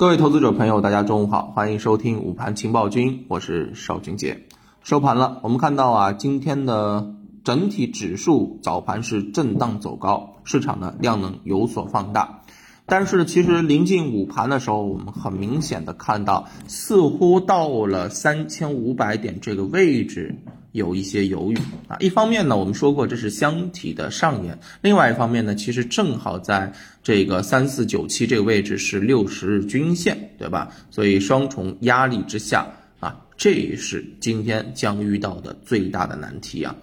各位投资者朋友，大家中午好，欢迎收听午盘情报君，我是邵军杰。收盘了，我们看到啊，今天的整体指数早盘是震荡走高，市场的量能有所放大。但是其实临近午盘的时候，我们很明显的看到，似乎到了三千五百点这个位置。有一些犹豫啊，一方面呢，我们说过这是箱体的上沿；另外一方面呢，其实正好在这个三四九七这个位置是六十日均线，对吧？所以双重压力之下啊，这是今天将遇到的最大的难题啊。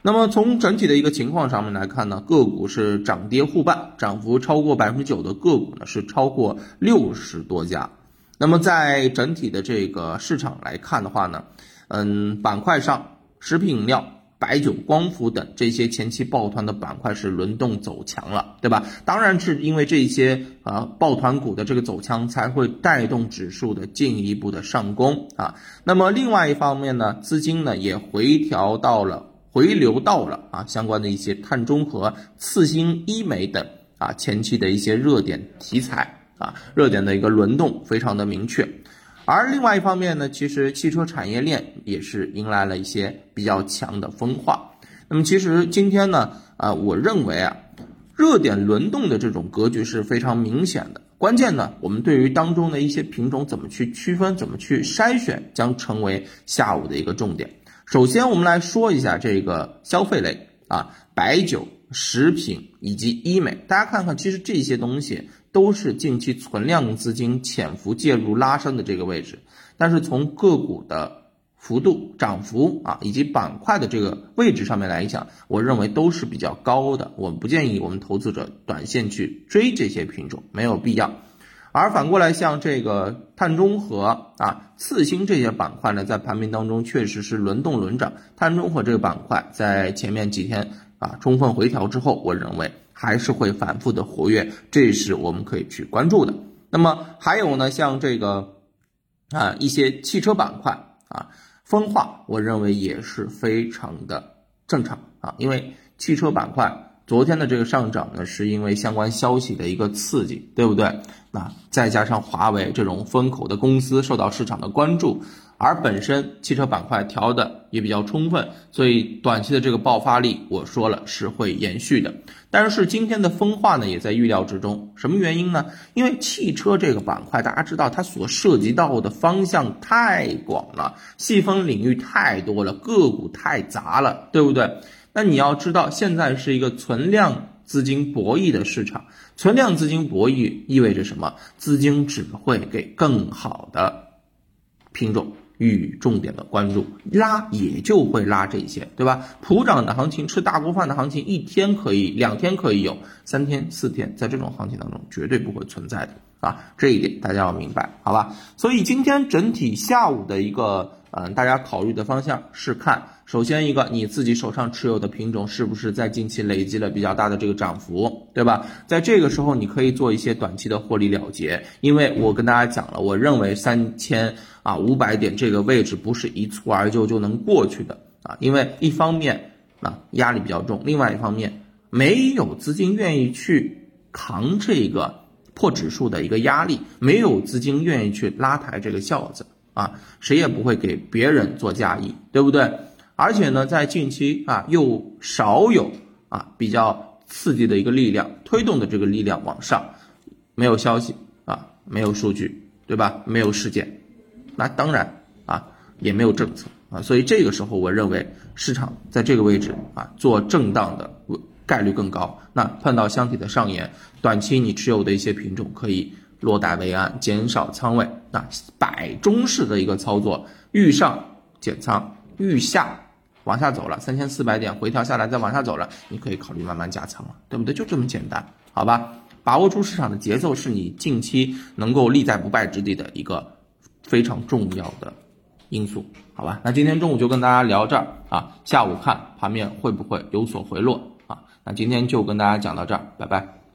那么从整体的一个情况上面来看呢，个股是涨跌互半，涨幅超过百分之九的个股呢是超过六十多家。那么在整体的这个市场来看的话呢，嗯，板块上。食品饮料、白酒、光伏等这些前期抱团的板块是轮动走强了，对吧？当然是因为这些啊抱团股的这个走强，才会带动指数的进一步的上攻啊。那么另外一方面呢，资金呢也回调到了、回流到了啊相关的一些碳中和、次新医美等啊前期的一些热点题材啊热点的一个轮动非常的明确。而另外一方面呢，其实汽车产业链也是迎来了一些比较强的分化。那么其实今天呢，啊，我认为啊，热点轮动的这种格局是非常明显的。关键呢，我们对于当中的一些品种怎么去区分、怎么去筛选，将成为下午的一个重点。首先，我们来说一下这个消费类啊，白酒、食品以及医美。大家看看，其实这些东西。都是近期存量资金潜伏介入拉升的这个位置，但是从个股的幅度涨幅啊，以及板块的这个位置上面来讲，我认为都是比较高的。我不建议我们投资者短线去追这些品种，没有必要。而反过来，像这个碳中和啊、次新这些板块呢，在盘面当中确实是轮动轮涨。碳中和这个板块在前面几天啊充分回调之后，我认为。还是会反复的活跃，这是我们可以去关注的。那么还有呢，像这个啊一些汽车板块啊分化，我认为也是非常的正常啊，因为汽车板块昨天的这个上涨呢，是因为相关消息的一个刺激，对不对？那再加上华为这种风口的公司受到市场的关注。而本身汽车板块调的也比较充分，所以短期的这个爆发力，我说了是会延续的。但是今天的分化呢，也在预料之中。什么原因呢？因为汽车这个板块，大家知道它所涉及到的方向太广了，细分领域太多了，个股太杂了，对不对？那你要知道，现在是一个存量资金博弈的市场，存量资金博弈意味着什么？资金只会给更好的品种。予以重点的关注，拉也就会拉这些，对吧？普涨的行情，吃大锅饭的行情，一天可以，两天可以有，三天、四天，在这种行情当中绝对不会存在的啊！这一点大家要明白，好吧？所以今天整体下午的一个。嗯，大家考虑的方向是看，首先一个你自己手上持有的品种是不是在近期累积了比较大的这个涨幅，对吧？在这个时候你可以做一些短期的获利了结，因为我跟大家讲了，我认为三千啊五百点这个位置不是一蹴而就就能过去的啊，因为一方面啊压力比较重，另外一方面没有资金愿意去扛这个破指数的一个压力，没有资金愿意去拉抬这个轿子。啊，谁也不会给别人做嫁衣，对不对？而且呢，在近期啊，又少有啊比较刺激的一个力量推动的这个力量往上，没有消息啊，没有数据，对吧？没有事件，那当然啊，也没有政策啊，所以这个时候我认为市场在这个位置啊做震荡的概率更高。那碰到箱体的上沿，短期你持有的一些品种可以。落袋为安，减少仓位，那摆中式的一个操作，遇上减仓，遇下往下走了三千四百点回调下来再往下走了，你可以考虑慢慢加仓了，对不对？就这么简单，好吧？把握住市场的节奏，是你近期能够立在不败之地的一个非常重要的因素，好吧？那今天中午就跟大家聊这儿啊，下午看盘面会不会有所回落啊？那今天就跟大家讲到这儿，拜拜。